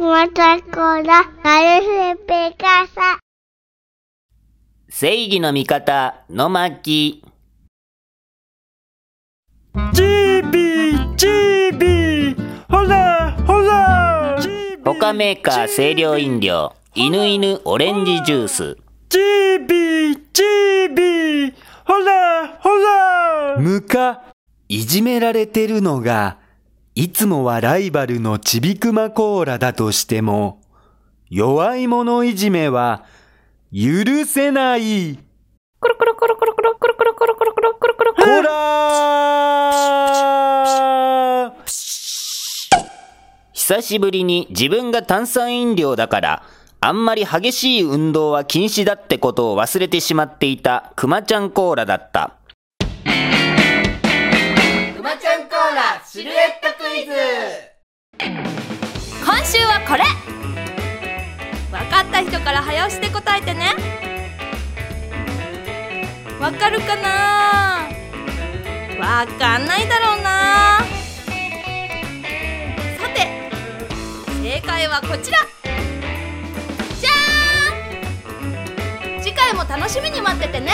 またこら、なるふぺかさ。正義の味方、の巻。チービー、チービー、ほら、ほら。他メーカー清涼飲料、犬犬オレンジジュース。チービー、チービー、ほら、ほら。むか、いじめられてるのが、いつもはライバルのちびくまコーラだとしても、弱い者いじめは許せない。コロコロコロコロコロコロコロコロコロコロコロコロこらー久しぶりに自分が炭酸飲料だから、あんまり激しい運動は禁止だってことを忘れてしまっていたくまちゃんコーラだった。イズ。今週はこれ。分かった人から早押しで答えてね。わかるかな？わかんないだろうな。さて正解はこちら。じゃーん！次回も楽しみに待っててね。